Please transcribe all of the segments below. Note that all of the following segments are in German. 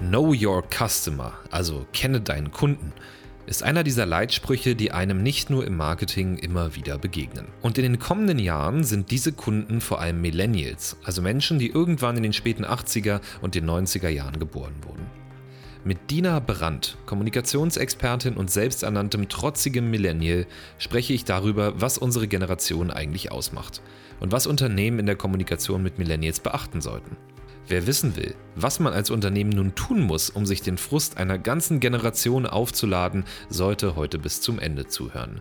Know Your Customer, also kenne deinen Kunden, ist einer dieser Leitsprüche, die einem nicht nur im Marketing immer wieder begegnen. Und in den kommenden Jahren sind diese Kunden vor allem Millennials, also Menschen, die irgendwann in den späten 80er und den 90er Jahren geboren wurden. Mit Dina Brandt, Kommunikationsexpertin und selbsternanntem trotzigem Millennial, spreche ich darüber, was unsere Generation eigentlich ausmacht und was Unternehmen in der Kommunikation mit Millennials beachten sollten. Wer wissen will, was man als Unternehmen nun tun muss, um sich den Frust einer ganzen Generation aufzuladen, sollte heute bis zum Ende zuhören.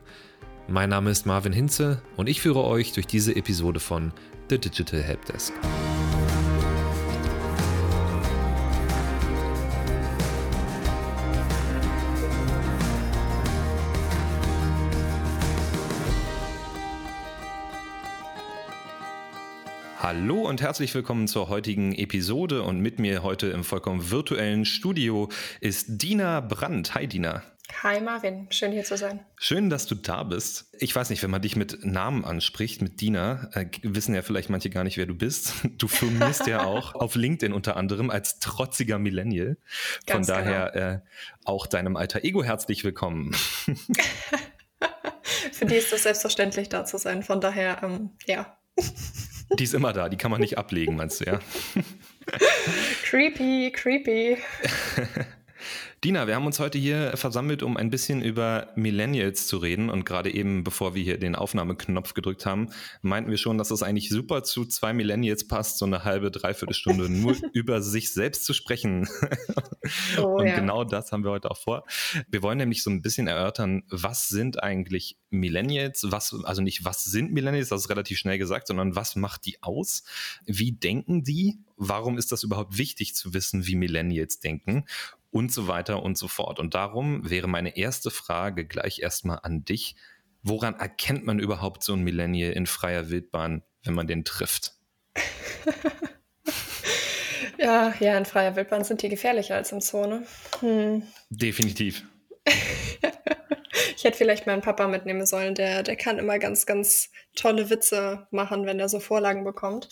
Mein Name ist Marvin Hinze und ich führe euch durch diese Episode von The Digital Helpdesk. Hallo und herzlich willkommen zur heutigen Episode und mit mir heute im vollkommen virtuellen Studio ist Dina Brandt. Hi Dina. Hi Marvin, schön hier zu sein. Schön, dass du da bist. Ich weiß nicht, wenn man dich mit Namen anspricht, mit Dina, äh, wissen ja vielleicht manche gar nicht, wer du bist. Du firmierst ja auch auf LinkedIn unter anderem als trotziger Millennial. Von daher genau. äh, auch deinem alter Ego herzlich willkommen. Für die ist es selbstverständlich da zu sein. Von daher, ähm, ja. Die ist immer da, die kann man nicht ablegen, meinst du, ja? creepy, creepy. Dina, wir haben uns heute hier versammelt, um ein bisschen über Millennials zu reden. Und gerade eben, bevor wir hier den Aufnahmeknopf gedrückt haben, meinten wir schon, dass es eigentlich super zu zwei Millennials passt, so eine halbe, dreiviertel Stunde nur über sich selbst zu sprechen. Oh, und ja. genau das haben wir heute auch vor. Wir wollen nämlich so ein bisschen erörtern, was sind eigentlich Millennials? Was, also nicht, was sind Millennials, das ist relativ schnell gesagt, sondern was macht die aus? Wie denken die? Warum ist das überhaupt wichtig zu wissen, wie Millennials denken? und so weiter und so fort. Und darum wäre meine erste Frage gleich erstmal an dich. Woran erkennt man überhaupt so ein Millennial in freier Wildbahn, wenn man den trifft? ja, ja, in freier Wildbahn sind die gefährlicher als im Zoo, ne? Hm. Definitiv. ich hätte vielleicht meinen Papa mitnehmen sollen, der, der kann immer ganz, ganz tolle Witze machen, wenn er so Vorlagen bekommt.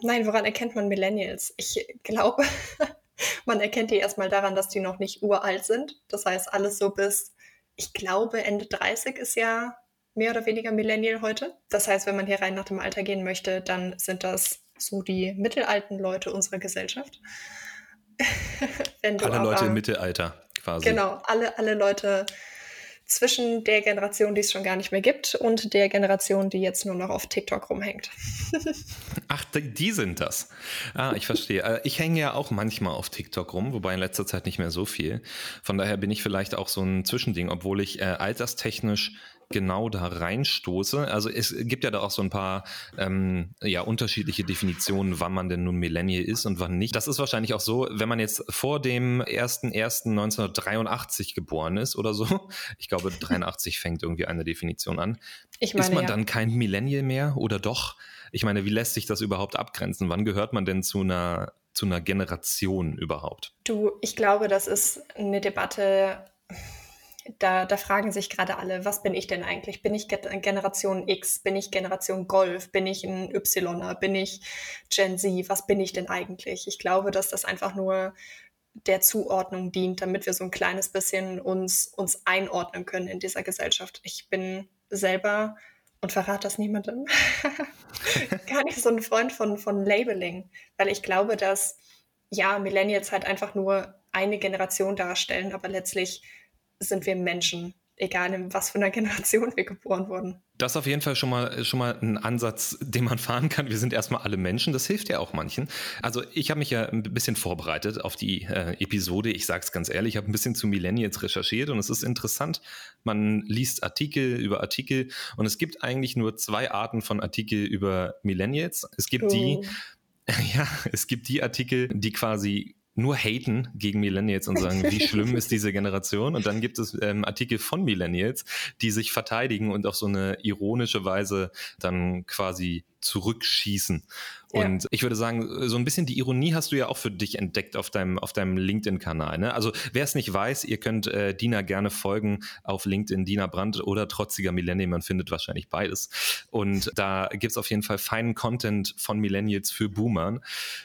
Nein, woran erkennt man Millennials? Ich glaube, man erkennt die erstmal daran, dass die noch nicht uralt sind. Das heißt, alles so bis, ich glaube, Ende 30 ist ja mehr oder weniger Millennial heute. Das heißt, wenn man hier rein nach dem Alter gehen möchte, dann sind das so die mittelalten Leute unserer Gesellschaft. alle aber, Leute im Mittelalter quasi. Genau, alle, alle Leute zwischen der Generation, die es schon gar nicht mehr gibt, und der Generation, die jetzt nur noch auf TikTok rumhängt. Ach, die sind das. Ah, ich verstehe. Äh, ich hänge ja auch manchmal auf TikTok rum, wobei in letzter Zeit nicht mehr so viel. Von daher bin ich vielleicht auch so ein Zwischending, obwohl ich äh, alterstechnisch genau da reinstoße. Also es gibt ja da auch so ein paar ähm, ja, unterschiedliche Definitionen, wann man denn nun Millennial ist und wann nicht. Das ist wahrscheinlich auch so, wenn man jetzt vor dem 1.1.1983 geboren ist oder so, ich glaube 83 fängt irgendwie eine Definition an, ich meine, ist man ja. dann kein Millennial mehr oder doch? Ich meine, wie lässt sich das überhaupt abgrenzen? Wann gehört man denn zu einer zu einer Generation überhaupt? Du, ich glaube, das ist eine Debatte, da, da fragen sich gerade alle, was bin ich denn eigentlich? Bin ich Generation X? Bin ich Generation Golf? Bin ich ein Yler? Bin ich Gen Z? Was bin ich denn eigentlich? Ich glaube, dass das einfach nur der Zuordnung dient, damit wir so ein kleines bisschen uns, uns einordnen können in dieser Gesellschaft. Ich bin selber, und verrate das niemandem, gar nicht so ein Freund von, von Labeling, weil ich glaube, dass ja, Millennials halt einfach nur eine Generation darstellen, aber letztlich sind wir Menschen, egal in was für einer Generation wir geboren wurden. Das ist auf jeden Fall schon mal, schon mal ein Ansatz, den man fahren kann. Wir sind erstmal alle Menschen, das hilft ja auch manchen. Also ich habe mich ja ein bisschen vorbereitet auf die äh, Episode. Ich sage es ganz ehrlich, ich habe ein bisschen zu Millennials recherchiert und es ist interessant. Man liest Artikel über Artikel und es gibt eigentlich nur zwei Arten von Artikel über Millennials. Es gibt oh. die, ja, es gibt die Artikel, die quasi nur haten gegen Millennials und sagen, wie schlimm ist diese Generation. Und dann gibt es ähm, Artikel von Millennials, die sich verteidigen und auf so eine ironische Weise dann quasi zurückschießen. Und ja. ich würde sagen, so ein bisschen die Ironie hast du ja auch für dich entdeckt auf deinem, auf deinem LinkedIn-Kanal. Ne? Also wer es nicht weiß, ihr könnt äh, Dina gerne folgen auf LinkedIn, Dina Brandt oder Trotziger Millennium. Man findet wahrscheinlich beides. Und da gibt es auf jeden Fall feinen Content von Millennials für Boomern.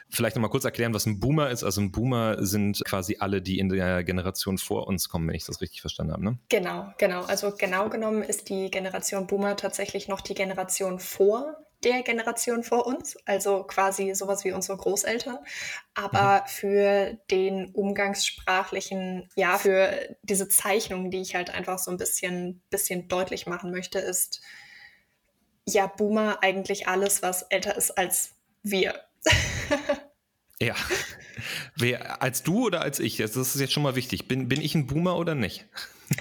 Vielleicht nochmal kurz erklären, was ein Boomer ist. Also ein Boomer sind quasi alle, die in der Generation vor uns kommen, wenn ich das richtig verstanden habe. Ne? Genau, genau. Also genau genommen ist die Generation Boomer tatsächlich noch die Generation vor der Generation vor uns, also quasi sowas wie unsere Großeltern, aber mhm. für den umgangssprachlichen, ja, für diese Zeichnung, die ich halt einfach so ein bisschen, bisschen deutlich machen möchte, ist ja Boomer eigentlich alles, was älter ist als wir. ja. Wer, als du oder als ich? Das ist jetzt schon mal wichtig. Bin, bin ich ein Boomer oder nicht?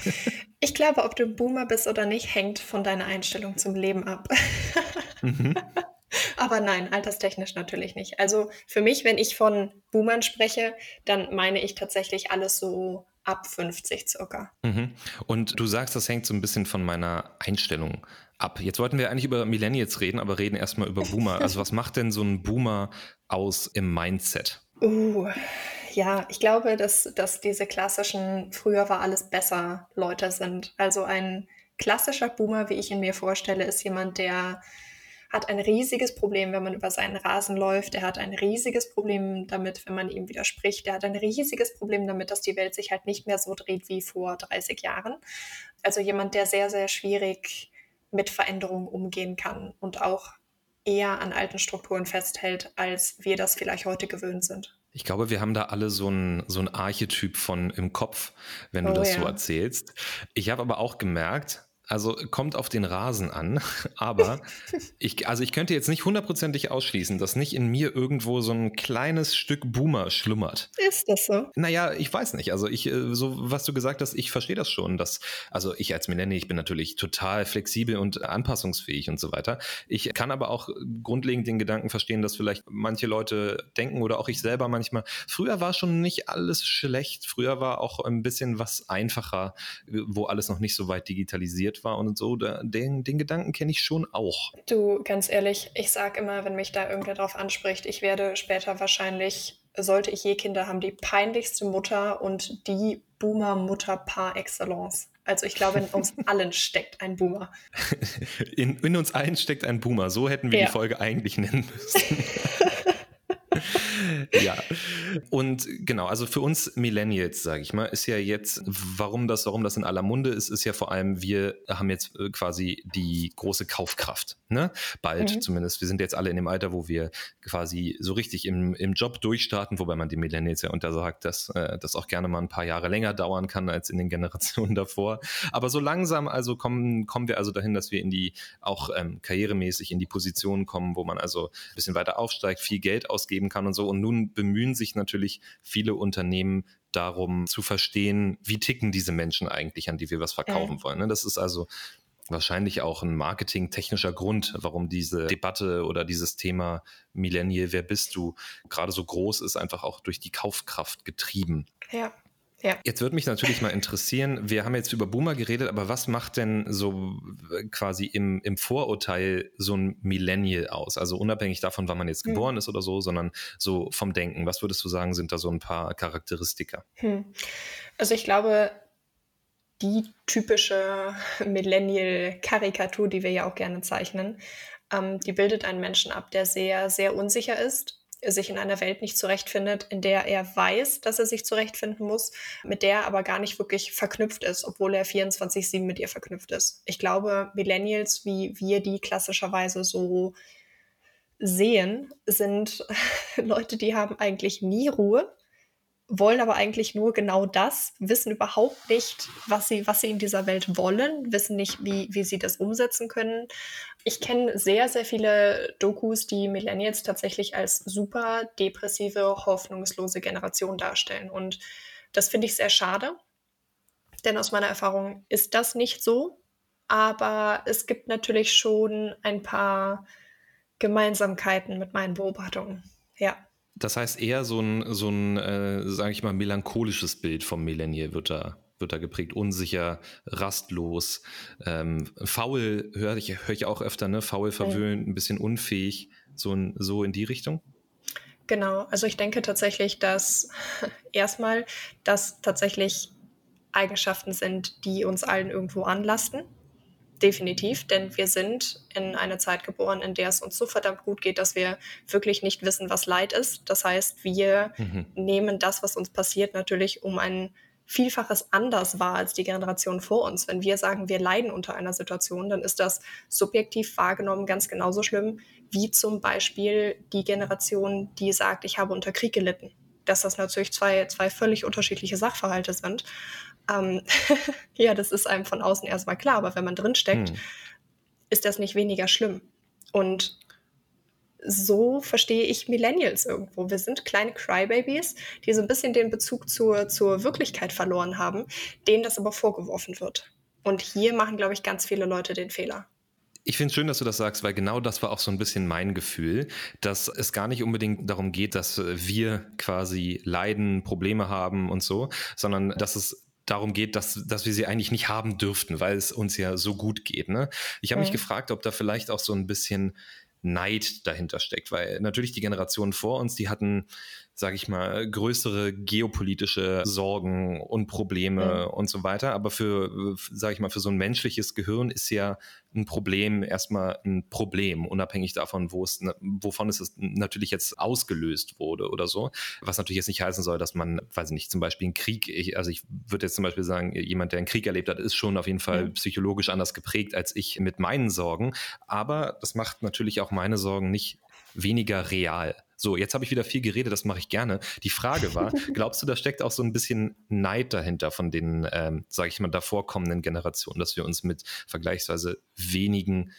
ich glaube, ob du ein Boomer bist oder nicht, hängt von deiner Einstellung zum Leben ab. Mhm. Aber nein, alterstechnisch natürlich nicht. Also für mich, wenn ich von Boomern spreche, dann meine ich tatsächlich alles so ab 50 circa. Mhm. Und du sagst, das hängt so ein bisschen von meiner Einstellung ab. Jetzt wollten wir eigentlich über Millennials reden, aber reden erstmal über Boomer. Also was macht denn so ein Boomer aus im Mindset? Uh, ja, ich glaube, dass, dass diese klassischen früher war alles besser Leute sind. Also ein klassischer Boomer, wie ich ihn mir vorstelle, ist jemand, der hat ein riesiges Problem, wenn man über seinen Rasen läuft. Er hat ein riesiges Problem damit, wenn man ihm widerspricht. Er hat ein riesiges Problem damit, dass die Welt sich halt nicht mehr so dreht wie vor 30 Jahren. Also jemand, der sehr, sehr schwierig mit Veränderungen umgehen kann und auch eher an alten Strukturen festhält, als wir das vielleicht heute gewöhnt sind. Ich glaube, wir haben da alle so ein, so ein Archetyp von im Kopf, wenn du oh, das ja. so erzählst. Ich habe aber auch gemerkt, also kommt auf den Rasen an, aber ich, also ich könnte jetzt nicht hundertprozentig ausschließen, dass nicht in mir irgendwo so ein kleines Stück Boomer schlummert. Ist das so? Naja, ich weiß nicht. Also ich, äh, so was du gesagt hast, ich verstehe das schon, dass, also ich als Millennial, ich bin natürlich total flexibel und anpassungsfähig und so weiter. Ich kann aber auch grundlegend den Gedanken verstehen, dass vielleicht manche Leute denken oder auch ich selber manchmal, früher war schon nicht alles schlecht, früher war auch ein bisschen was einfacher, wo alles noch nicht so weit digitalisiert war und so, den, den Gedanken kenne ich schon auch. Du, ganz ehrlich, ich sage immer, wenn mich da irgendwer drauf anspricht, ich werde später wahrscheinlich, sollte ich je Kinder haben, die peinlichste Mutter und die Boomer-Mutter par excellence. Also ich glaube, in uns allen steckt ein Boomer. In, in, uns allen steckt ein Boomer. So hätten wir ja. die Folge eigentlich nennen müssen. ja. Und genau, also für uns Millennials, sage ich mal, ist ja jetzt, warum das, warum das in aller Munde ist, ist ja vor allem, wir haben jetzt äh, quasi die große Kaufkraft. Ne? Bald mhm. zumindest. Wir sind jetzt alle in dem Alter, wo wir quasi so richtig im, im Job durchstarten, wobei man die Millennials ja untersagt, dass äh, das auch gerne mal ein paar Jahre länger dauern kann als in den Generationen davor. Aber so langsam also kommen, kommen wir also dahin, dass wir in die auch ähm, karrieremäßig in die Position kommen, wo man also ein bisschen weiter aufsteigt, viel Geld ausgeben kann und so. Und nun bemühen sich natürlich viele Unternehmen darum zu verstehen, wie ticken diese Menschen eigentlich, an die wir was verkaufen mhm. wollen. Ne? Das ist also wahrscheinlich auch ein marketingtechnischer Grund, warum diese Debatte oder dieses Thema Millennial, wer bist du, gerade so groß ist, einfach auch durch die Kaufkraft getrieben. Ja. Ja. Jetzt würde mich natürlich mal interessieren, wir haben jetzt über Boomer geredet, aber was macht denn so quasi im, im Vorurteil so ein Millennial aus? Also unabhängig davon, wann man jetzt hm. geboren ist oder so, sondern so vom Denken. Was würdest du sagen, sind da so ein paar Charakteristika? Hm. Also ich glaube, die typische Millennial-Karikatur, die wir ja auch gerne zeichnen, ähm, die bildet einen Menschen ab, der sehr, sehr unsicher ist, sich in einer Welt nicht zurechtfindet, in der er weiß, dass er sich zurechtfinden muss, mit der er aber gar nicht wirklich verknüpft ist, obwohl er 24-7 mit ihr verknüpft ist. Ich glaube, Millennials, wie wir die klassischerweise so sehen, sind Leute, die haben eigentlich nie Ruhe, wollen aber eigentlich nur genau das, wissen überhaupt nicht, was sie, was sie in dieser Welt wollen, wissen nicht, wie, wie sie das umsetzen können. Ich kenne sehr, sehr viele Dokus, die Millennials tatsächlich als super depressive, hoffnungslose Generation darstellen. Und das finde ich sehr schade, denn aus meiner Erfahrung ist das nicht so. Aber es gibt natürlich schon ein paar Gemeinsamkeiten mit meinen Beobachtungen. Ja. Das heißt, eher so ein, so ein äh, sage ich mal, melancholisches Bild vom Millennial wird da, wird da geprägt, unsicher, rastlos, ähm, faul, höre ich, hör ich auch öfter, ne? Faul, verwöhnt, ein bisschen unfähig, so in, so in die Richtung? Genau, also ich denke tatsächlich, dass erstmal das tatsächlich Eigenschaften sind, die uns allen irgendwo anlasten. Definitiv, denn wir sind in eine Zeit geboren, in der es uns so verdammt gut geht, dass wir wirklich nicht wissen, was Leid ist. Das heißt, wir mhm. nehmen das, was uns passiert, natürlich um ein Vielfaches anders wahr als die Generation vor uns. Wenn wir sagen, wir leiden unter einer Situation, dann ist das subjektiv wahrgenommen ganz genauso schlimm wie zum Beispiel die Generation, die sagt, ich habe unter Krieg gelitten. Dass das natürlich zwei, zwei völlig unterschiedliche Sachverhalte sind. Ähm, ja, das ist einem von außen erstmal klar, aber wenn man drinsteckt, hm. ist das nicht weniger schlimm. Und so verstehe ich Millennials irgendwo. Wir sind kleine Crybabies, die so ein bisschen den Bezug zur, zur Wirklichkeit verloren haben, denen das aber vorgeworfen wird. Und hier machen, glaube ich, ganz viele Leute den Fehler. Ich finde es schön, dass du das sagst, weil genau das war auch so ein bisschen mein Gefühl, dass es gar nicht unbedingt darum geht, dass wir quasi leiden, Probleme haben und so, sondern dass es darum geht, dass, dass wir sie eigentlich nicht haben dürften, weil es uns ja so gut geht. Ne? Ich habe mhm. mich gefragt, ob da vielleicht auch so ein bisschen Neid dahinter steckt, weil natürlich die Generationen vor uns, die hatten sage ich mal, größere geopolitische Sorgen und Probleme mhm. und so weiter. Aber für, sage ich mal, für so ein menschliches Gehirn ist ja ein Problem erstmal ein Problem, unabhängig davon, wo es, wovon es natürlich jetzt ausgelöst wurde oder so. Was natürlich jetzt nicht heißen soll, dass man, weiß ich nicht, zum Beispiel einen Krieg, ich, also ich würde jetzt zum Beispiel sagen, jemand, der einen Krieg erlebt hat, ist schon auf jeden Fall mhm. psychologisch anders geprägt als ich mit meinen Sorgen. Aber das macht natürlich auch meine Sorgen nicht weniger real. So, jetzt habe ich wieder viel geredet, das mache ich gerne. Die Frage war, glaubst du, da steckt auch so ein bisschen Neid dahinter von den, ähm, sage ich mal, davor kommenden Generationen, dass wir uns mit vergleichsweise wenigen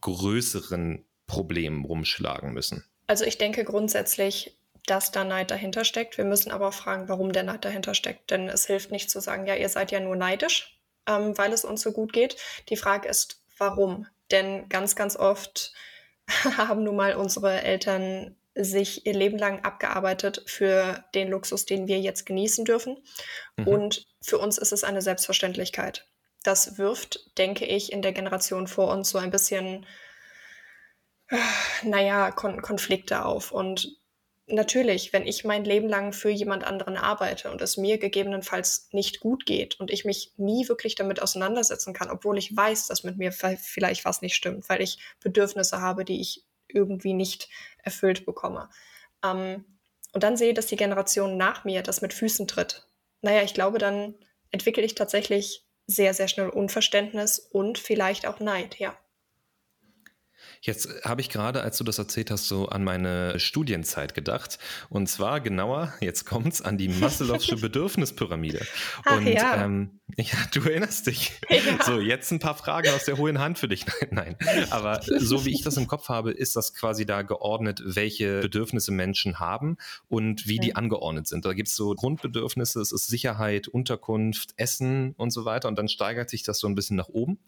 größeren Problemen rumschlagen müssen? Also ich denke grundsätzlich, dass da Neid dahinter steckt. Wir müssen aber auch fragen, warum der Neid dahinter steckt. Denn es hilft nicht zu sagen, ja, ihr seid ja nur neidisch, ähm, weil es uns so gut geht. Die Frage ist, warum? Denn ganz, ganz oft haben nun mal unsere Eltern sich ihr Leben lang abgearbeitet für den Luxus, den wir jetzt genießen dürfen. Mhm. Und für uns ist es eine Selbstverständlichkeit. Das wirft, denke ich, in der Generation vor uns so ein bisschen, naja, Kon Konflikte auf. Und natürlich, wenn ich mein Leben lang für jemand anderen arbeite und es mir gegebenenfalls nicht gut geht und ich mich nie wirklich damit auseinandersetzen kann, obwohl ich weiß, dass mit mir vielleicht was nicht stimmt, weil ich Bedürfnisse habe, die ich irgendwie nicht erfüllt bekomme. Ähm, und dann sehe, dass die Generation nach mir das mit Füßen tritt. Naja, ich glaube, dann entwickle ich tatsächlich sehr, sehr schnell Unverständnis und vielleicht auch Neid, ja. Jetzt habe ich gerade, als du das erzählt hast, so an meine Studienzeit gedacht. Und zwar genauer, jetzt kommt's, an die Maslow'sche Bedürfnispyramide. Ach, und ja. Ähm, ja, du erinnerst dich. Ja. So, jetzt ein paar Fragen aus der hohen Hand für dich. Nein, nein. Aber so wie ich das im Kopf habe, ist das quasi da geordnet, welche Bedürfnisse Menschen haben und wie die angeordnet sind. Da gibt es so Grundbedürfnisse, es ist Sicherheit, Unterkunft, Essen und so weiter. Und dann steigert sich das so ein bisschen nach oben.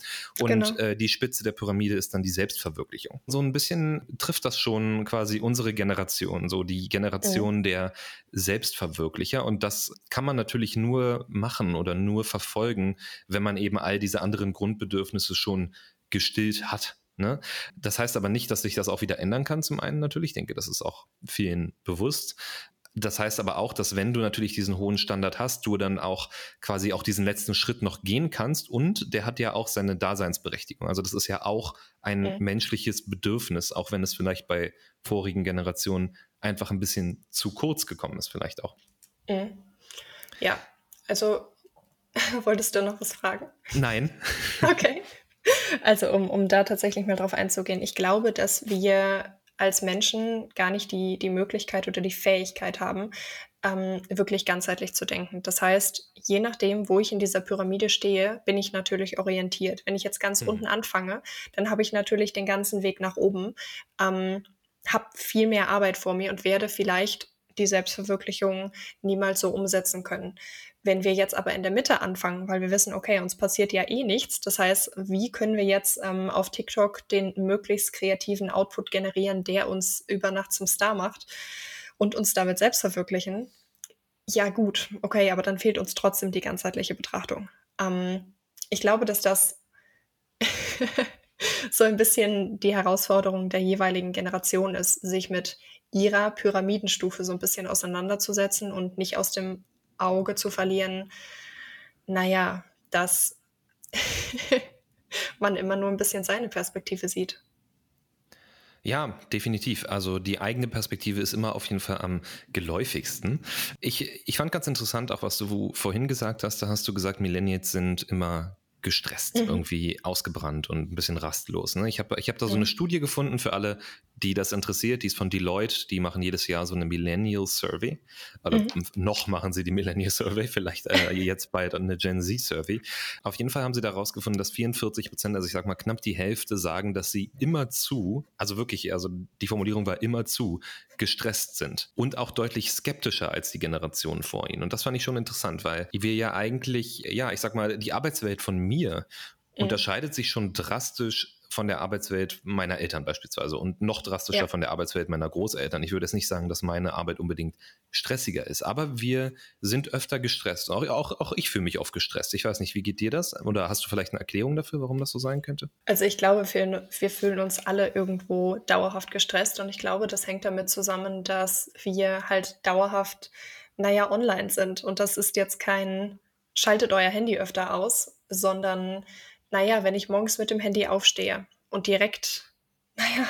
Und genau. äh, die Spitze der Pyramide ist dann die Selbstverwirklichung. Verwirklichung. So ein bisschen trifft das schon quasi unsere Generation, so die Generation mhm. der Selbstverwirklicher. Und das kann man natürlich nur machen oder nur verfolgen, wenn man eben all diese anderen Grundbedürfnisse schon gestillt hat. Ne? Das heißt aber nicht, dass sich das auch wieder ändern kann, zum einen natürlich. Ich denke, das ist auch vielen bewusst. Das heißt aber auch, dass wenn du natürlich diesen hohen Standard hast, du dann auch quasi auch diesen letzten Schritt noch gehen kannst und der hat ja auch seine Daseinsberechtigung. Also das ist ja auch ein mhm. menschliches Bedürfnis, auch wenn es vielleicht bei vorigen Generationen einfach ein bisschen zu kurz gekommen ist, vielleicht auch. Mhm. Ja, also wolltest du noch was fragen? Nein. okay. Also um, um da tatsächlich mal drauf einzugehen, ich glaube, dass wir als Menschen gar nicht die, die Möglichkeit oder die Fähigkeit haben, ähm, wirklich ganzheitlich zu denken. Das heißt, je nachdem, wo ich in dieser Pyramide stehe, bin ich natürlich orientiert. Wenn ich jetzt ganz mhm. unten anfange, dann habe ich natürlich den ganzen Weg nach oben, ähm, habe viel mehr Arbeit vor mir und werde vielleicht die Selbstverwirklichung niemals so umsetzen können. Wenn wir jetzt aber in der Mitte anfangen, weil wir wissen, okay, uns passiert ja eh nichts, das heißt, wie können wir jetzt ähm, auf TikTok den möglichst kreativen Output generieren, der uns über Nacht zum Star macht und uns damit selbst verwirklichen? Ja, gut, okay, aber dann fehlt uns trotzdem die ganzheitliche Betrachtung. Ähm, ich glaube, dass das so ein bisschen die Herausforderung der jeweiligen Generation ist, sich mit ihrer Pyramidenstufe so ein bisschen auseinanderzusetzen und nicht aus dem Auge zu verlieren, naja, dass man immer nur ein bisschen seine Perspektive sieht. Ja, definitiv. Also die eigene Perspektive ist immer auf jeden Fall am geläufigsten. Ich, ich fand ganz interessant auch, was du vorhin gesagt hast. Da hast du gesagt, Millennials sind immer gestresst, mhm. irgendwie ausgebrannt und ein bisschen rastlos. Ne? Ich habe ich hab da so eine Studie gefunden für alle, die das interessiert. Die ist von Deloitte. Die machen jedes Jahr so eine Millennial Survey. Oder mhm. noch machen sie die Millennial Survey, vielleicht äh, jetzt bald eine Gen Z Survey. Auf jeden Fall haben sie da rausgefunden, dass 44 Prozent, also ich sag mal knapp die Hälfte, sagen, dass sie immer zu, also wirklich, also die Formulierung war immer zu, gestresst sind und auch deutlich skeptischer als die Generation vor ihnen. Und das fand ich schon interessant, weil wir ja eigentlich, ja, ich sag mal, die Arbeitswelt von mir mhm. unterscheidet sich schon drastisch von der Arbeitswelt meiner Eltern beispielsweise und noch drastischer ja. von der Arbeitswelt meiner Großeltern. Ich würde jetzt nicht sagen, dass meine Arbeit unbedingt stressiger ist, aber wir sind öfter gestresst. Auch, auch, auch ich fühle mich oft gestresst. Ich weiß nicht, wie geht dir das? Oder hast du vielleicht eine Erklärung dafür, warum das so sein könnte? Also ich glaube, wir, wir fühlen uns alle irgendwo dauerhaft gestresst und ich glaube, das hängt damit zusammen, dass wir halt dauerhaft, naja, online sind. Und das ist jetzt kein schaltet euer Handy öfter aus, sondern naja, wenn ich morgens mit dem Handy aufstehe und direkt, naja,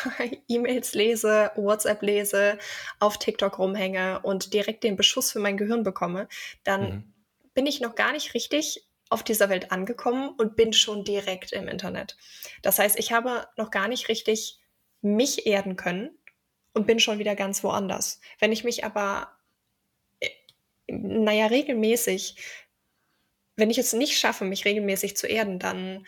E-Mails lese, WhatsApp lese, auf TikTok rumhänge und direkt den Beschuss für mein Gehirn bekomme, dann mhm. bin ich noch gar nicht richtig auf dieser Welt angekommen und bin schon direkt im Internet. Das heißt, ich habe noch gar nicht richtig mich erden können und bin schon wieder ganz woanders. Wenn ich mich aber, äh, naja, regelmäßig wenn ich es nicht schaffe, mich regelmäßig zu erden, dann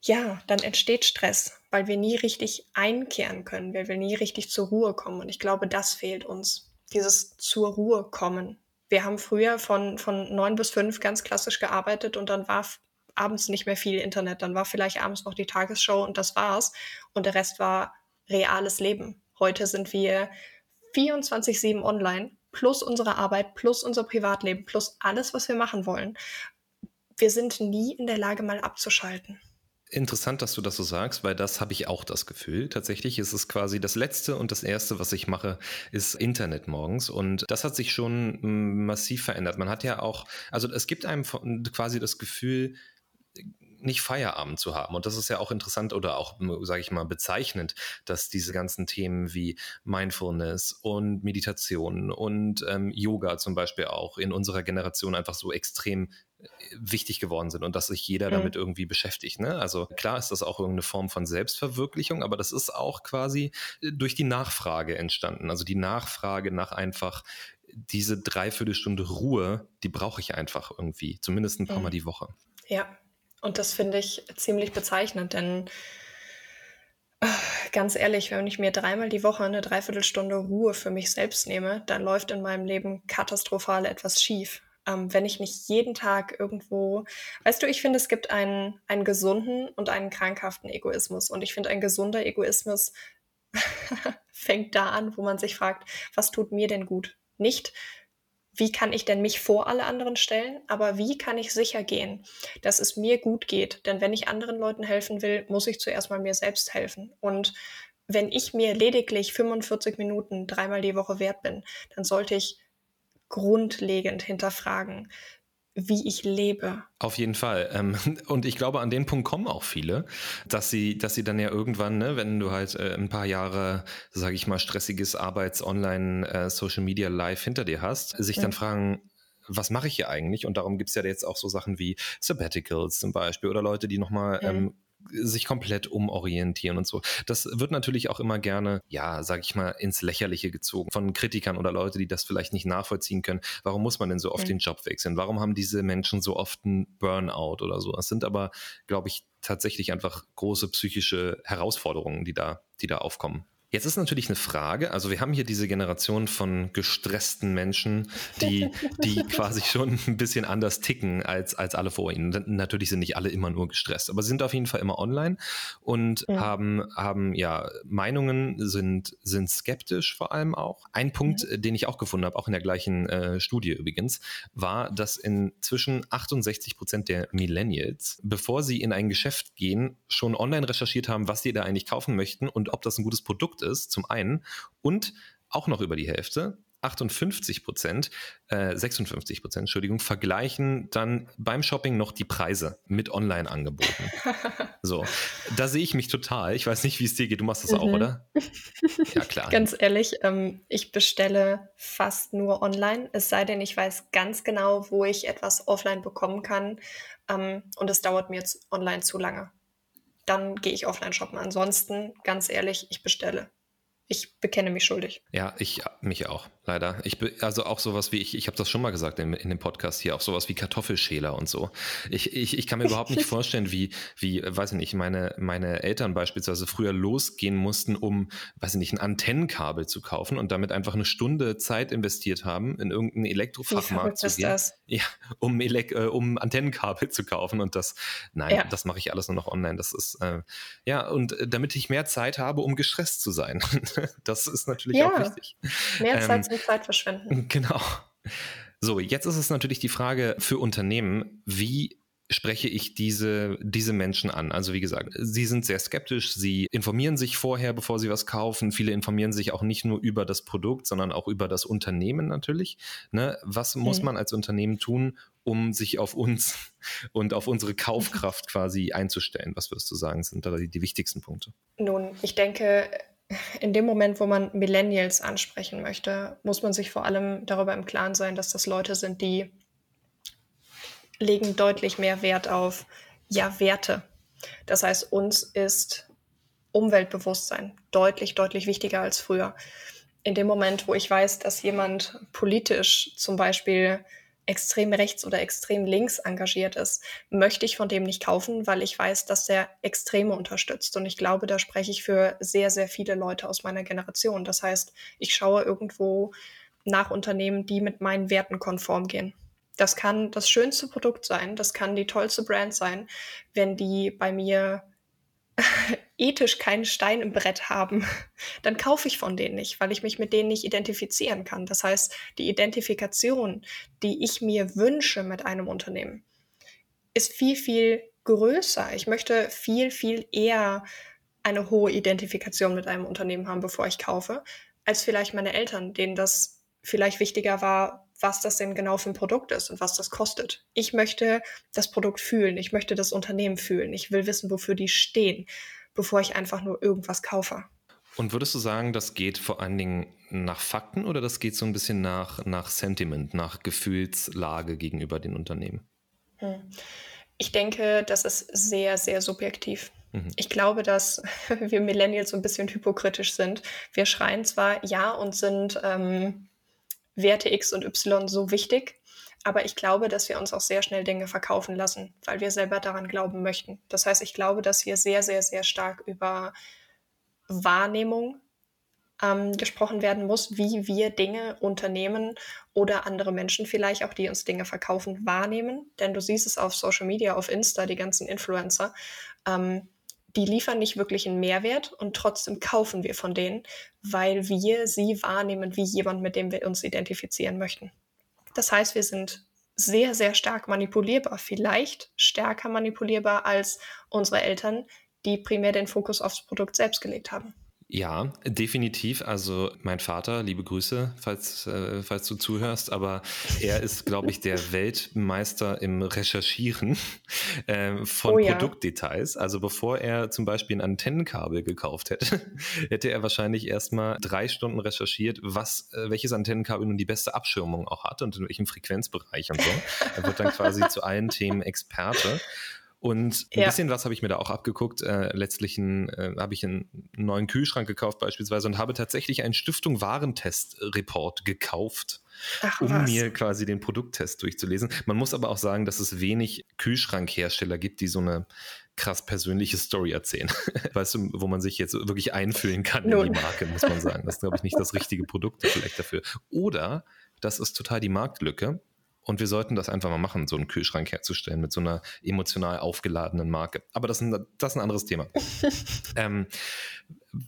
ja, dann entsteht Stress, weil wir nie richtig einkehren können, weil wir nie richtig zur Ruhe kommen. Und ich glaube, das fehlt uns, dieses zur Ruhe kommen. Wir haben früher von, von neun bis fünf ganz klassisch gearbeitet und dann war abends nicht mehr viel Internet. Dann war vielleicht abends noch die Tagesschau und das war's. Und der Rest war reales Leben. Heute sind wir 24-7 online plus unsere Arbeit, plus unser Privatleben, plus alles, was wir machen wollen. Wir sind nie in der Lage, mal abzuschalten. Interessant, dass du das so sagst, weil das habe ich auch das Gefühl. Tatsächlich ist es quasi das Letzte und das Erste, was ich mache, ist Internet morgens. Und das hat sich schon mm, massiv verändert. Man hat ja auch, also es gibt einem quasi das Gefühl, nicht Feierabend zu haben. Und das ist ja auch interessant oder auch, sage ich mal, bezeichnend, dass diese ganzen Themen wie Mindfulness und Meditation und ähm, Yoga zum Beispiel auch in unserer Generation einfach so extrem äh, wichtig geworden sind und dass sich jeder mhm. damit irgendwie beschäftigt. Ne? Also klar ist das auch irgendeine Form von Selbstverwirklichung, aber das ist auch quasi äh, durch die Nachfrage entstanden. Also die Nachfrage nach einfach diese Dreiviertelstunde Ruhe, die brauche ich einfach irgendwie, zumindest ein paar mhm. Mal die Woche. Ja, und das finde ich ziemlich bezeichnend, denn äh, ganz ehrlich, wenn ich mir dreimal die Woche eine Dreiviertelstunde Ruhe für mich selbst nehme, dann läuft in meinem Leben katastrophal etwas schief. Ähm, wenn ich nicht jeden Tag irgendwo, weißt du, ich finde, es gibt einen, einen gesunden und einen krankhaften Egoismus. Und ich finde, ein gesunder Egoismus fängt da an, wo man sich fragt, was tut mir denn gut? Nicht, wie kann ich denn mich vor alle anderen stellen, aber wie kann ich sicher gehen, dass es mir gut geht? Denn wenn ich anderen Leuten helfen will, muss ich zuerst mal mir selbst helfen. Und wenn ich mir lediglich 45 Minuten dreimal die Woche wert bin, dann sollte ich grundlegend hinterfragen, wie ich lebe. Auf jeden Fall. Ähm, und ich glaube, an den Punkt kommen auch viele, dass sie, dass sie dann ja irgendwann, ne, wenn du halt äh, ein paar Jahre, sage ich mal, stressiges Arbeits-Online, äh, Social Media Live hinter dir hast, sich dann mhm. fragen, was mache ich hier eigentlich? Und darum gibt es ja jetzt auch so Sachen wie Sabbaticals zum Beispiel oder Leute, die nochmal mhm. ähm, sich komplett umorientieren und so. Das wird natürlich auch immer gerne, ja, sag ich mal, ins Lächerliche gezogen von Kritikern oder Leute, die das vielleicht nicht nachvollziehen können. Warum muss man denn so oft mhm. den Job wechseln? Warum haben diese Menschen so oft einen Burnout oder so? Das sind aber, glaube ich, tatsächlich einfach große psychische Herausforderungen, die da, die da aufkommen. Jetzt ist natürlich eine Frage, also wir haben hier diese Generation von gestressten Menschen, die, die quasi schon ein bisschen anders ticken als, als alle vor ihnen. Natürlich sind nicht alle immer nur gestresst, aber sind auf jeden Fall immer online und ja. haben, haben ja Meinungen, sind, sind skeptisch vor allem auch. Ein Punkt, mhm. den ich auch gefunden habe, auch in der gleichen äh, Studie übrigens, war, dass inzwischen 68 Prozent der Millennials, bevor sie in ein Geschäft gehen, schon online recherchiert haben, was sie da eigentlich kaufen möchten und ob das ein gutes Produkt ist, zum einen. Und auch noch über die Hälfte, 58 Prozent, äh, 56 Prozent, Entschuldigung, vergleichen dann beim Shopping noch die Preise mit Online-Angeboten. so, da sehe ich mich total. Ich weiß nicht, wie es dir geht. Du machst das mhm. auch, oder? Ja, klar. Ganz ehrlich, ähm, ich bestelle fast nur online, es sei denn, ich weiß ganz genau, wo ich etwas offline bekommen kann ähm, und es dauert mir jetzt online zu lange dann gehe ich offline shoppen. Ansonsten, ganz ehrlich, ich bestelle ich bekenne mich schuldig. Ja, ich mich auch, leider. Ich also auch sowas wie, ich, ich habe das schon mal gesagt in, in dem Podcast hier, auch sowas wie Kartoffelschäler und so. Ich, ich, ich kann mir überhaupt nicht vorstellen, wie, wie, weiß ich nicht, meine, meine Eltern beispielsweise früher losgehen mussten, um, weiß ich nicht, ein Antennenkabel zu kaufen und damit einfach eine Stunde Zeit investiert haben, in irgendeinen Elektrofachmarkt zu gehen. Das? Ja, um, Elek äh, um Antennenkabel zu kaufen und das, nein, ja. das mache ich alles nur noch online. Das ist, äh, ja, und äh, damit ich mehr Zeit habe, um gestresst zu sein. das ist natürlich ja, auch wichtig. Mehr Zeit ähm, zum Zeitverschwenden. Genau. So, jetzt ist es natürlich die Frage für Unternehmen, wie spreche ich diese, diese Menschen an. Also wie gesagt, sie sind sehr skeptisch, sie informieren sich vorher, bevor sie was kaufen. Viele informieren sich auch nicht nur über das Produkt, sondern auch über das Unternehmen natürlich. Ne? Was muss mhm. man als Unternehmen tun, um sich auf uns und auf unsere Kaufkraft quasi einzustellen? Was würdest du sagen, sind da die, die wichtigsten Punkte? Nun, ich denke, in dem Moment, wo man Millennials ansprechen möchte, muss man sich vor allem darüber im Klaren sein, dass das Leute sind, die legen deutlich mehr Wert auf ja Werte. Das heißt, uns ist Umweltbewusstsein deutlich, deutlich wichtiger als früher. In dem Moment, wo ich weiß, dass jemand politisch zum Beispiel extrem rechts oder extrem links engagiert ist, möchte ich von dem nicht kaufen, weil ich weiß, dass der Extreme unterstützt. Und ich glaube, da spreche ich für sehr, sehr viele Leute aus meiner Generation. Das heißt, ich schaue irgendwo nach Unternehmen, die mit meinen Werten konform gehen. Das kann das schönste Produkt sein, das kann die tollste Brand sein, wenn die bei mir ethisch keinen Stein im Brett haben, dann kaufe ich von denen nicht, weil ich mich mit denen nicht identifizieren kann. Das heißt, die Identifikation, die ich mir wünsche mit einem Unternehmen, ist viel, viel größer. Ich möchte viel, viel eher eine hohe Identifikation mit einem Unternehmen haben, bevor ich kaufe, als vielleicht meine Eltern, denen das vielleicht wichtiger war, was das denn genau für ein Produkt ist und was das kostet. Ich möchte das Produkt fühlen, ich möchte das Unternehmen fühlen, ich will wissen, wofür die stehen, bevor ich einfach nur irgendwas kaufe. Und würdest du sagen, das geht vor allen Dingen nach Fakten oder das geht so ein bisschen nach, nach Sentiment, nach Gefühlslage gegenüber den Unternehmen? Hm. Ich denke, das ist sehr, sehr subjektiv. Mhm. Ich glaube, dass wir Millennials so ein bisschen hypokritisch sind. Wir schreien zwar ja und sind ähm, Werte X und Y so wichtig. Aber ich glaube, dass wir uns auch sehr schnell Dinge verkaufen lassen, weil wir selber daran glauben möchten. Das heißt, ich glaube, dass hier sehr, sehr, sehr stark über Wahrnehmung ähm, gesprochen werden muss, wie wir Dinge, Unternehmen oder andere Menschen vielleicht auch, die uns Dinge verkaufen, wahrnehmen. Denn du siehst es auf Social Media, auf Insta, die ganzen Influencer. Ähm, die liefern nicht wirklich einen Mehrwert und trotzdem kaufen wir von denen, weil wir sie wahrnehmen wie jemand, mit dem wir uns identifizieren möchten. Das heißt, wir sind sehr, sehr stark manipulierbar, vielleicht stärker manipulierbar als unsere Eltern, die primär den Fokus aufs Produkt selbst gelegt haben. Ja, definitiv. Also mein Vater, liebe Grüße, falls, äh, falls du zuhörst, aber er ist, glaube ich, der Weltmeister im Recherchieren äh, von oh, ja. Produktdetails. Also bevor er zum Beispiel ein Antennenkabel gekauft hätte, hätte er wahrscheinlich erstmal drei Stunden recherchiert, was, äh, welches Antennenkabel nun die beste Abschirmung auch hat und in welchem Frequenzbereich und so. Er wird dann quasi zu allen Themen Experte. Und ein ja. bisschen was habe ich mir da auch abgeguckt. Äh, letztlich äh, habe ich einen neuen Kühlschrank gekauft beispielsweise und habe tatsächlich einen Stiftung Warentest-Report gekauft Ach, um was? mir quasi den Produkttest durchzulesen. Man muss aber auch sagen, dass es wenig Kühlschrankhersteller gibt, die so eine krass persönliche Story erzählen. weißt du, wo man sich jetzt wirklich einfühlen kann Nun. in die Marke, muss man sagen. Das ist, glaube ich, nicht das richtige Produkt vielleicht dafür. Oder das ist total die Marktlücke. Und wir sollten das einfach mal machen, so einen Kühlschrank herzustellen mit so einer emotional aufgeladenen Marke. Aber das ist ein, das ist ein anderes Thema. ähm,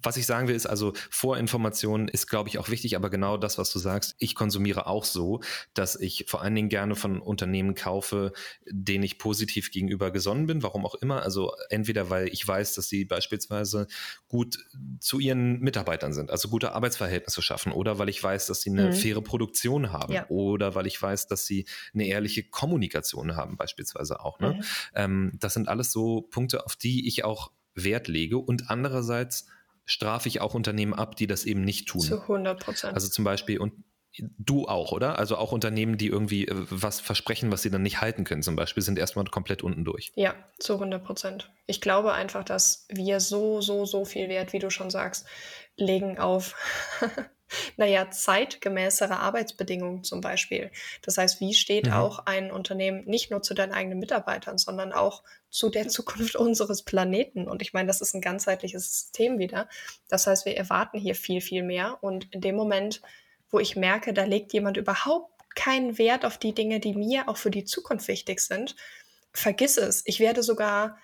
was ich sagen will, ist also, Vorinformation ist, glaube ich, auch wichtig, aber genau das, was du sagst, ich konsumiere auch so, dass ich vor allen Dingen gerne von Unternehmen kaufe, denen ich positiv gegenüber gesonnen bin, warum auch immer. Also entweder, weil ich weiß, dass sie beispielsweise gut zu ihren Mitarbeitern sind, also gute Arbeitsverhältnisse schaffen, oder weil ich weiß, dass sie eine mhm. faire Produktion haben, ja. oder weil ich weiß, dass sie eine ehrliche Kommunikation haben, beispielsweise auch. Ne? Mhm. Ähm, das sind alles so Punkte, auf die ich auch Wert lege und andererseits strafe ich auch Unternehmen ab, die das eben nicht tun. Zu 100 Prozent. Also zum Beispiel, und du auch, oder? Also auch Unternehmen, die irgendwie äh, was versprechen, was sie dann nicht halten können, zum Beispiel, sind erstmal komplett unten durch. Ja, zu 100 Prozent. Ich glaube einfach, dass wir so, so, so viel Wert, wie du schon sagst, legen auf naja, zeitgemäßere Arbeitsbedingungen zum Beispiel. Das heißt, wie steht mhm. auch ein Unternehmen nicht nur zu deinen eigenen Mitarbeitern, sondern auch zu der Zukunft unseres Planeten? Und ich meine, das ist ein ganzheitliches System wieder. Das heißt, wir erwarten hier viel, viel mehr. Und in dem Moment, wo ich merke, da legt jemand überhaupt keinen Wert auf die Dinge, die mir auch für die Zukunft wichtig sind, vergiss es. Ich werde sogar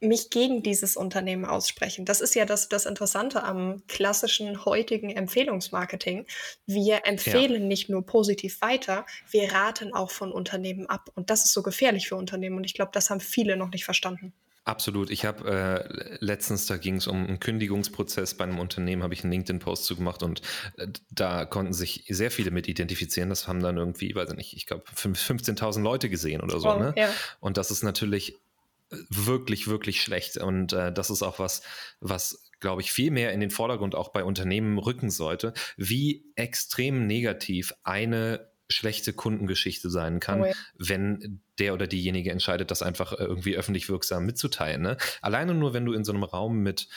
mich gegen dieses Unternehmen aussprechen. Das ist ja das, das Interessante am klassischen heutigen Empfehlungsmarketing. Wir empfehlen ja. nicht nur positiv weiter, wir raten auch von Unternehmen ab. Und das ist so gefährlich für Unternehmen. Und ich glaube, das haben viele noch nicht verstanden. Absolut. Ich habe äh, letztens, da ging es um einen Kündigungsprozess bei einem Unternehmen, habe ich einen LinkedIn-Post zugemacht und äh, da konnten sich sehr viele mit identifizieren. Das haben dann irgendwie, weiß ich nicht, ich glaube 15.000 Leute gesehen oder so. Oh, ne? ja. Und das ist natürlich wirklich, wirklich schlecht. Und äh, das ist auch was, was, glaube ich, viel mehr in den Vordergrund auch bei Unternehmen rücken sollte, wie extrem negativ eine schlechte Kundengeschichte sein kann, oh ja. wenn der oder diejenige entscheidet, das einfach äh, irgendwie öffentlich wirksam mitzuteilen. Ne? Alleine nur, wenn du in so einem Raum mit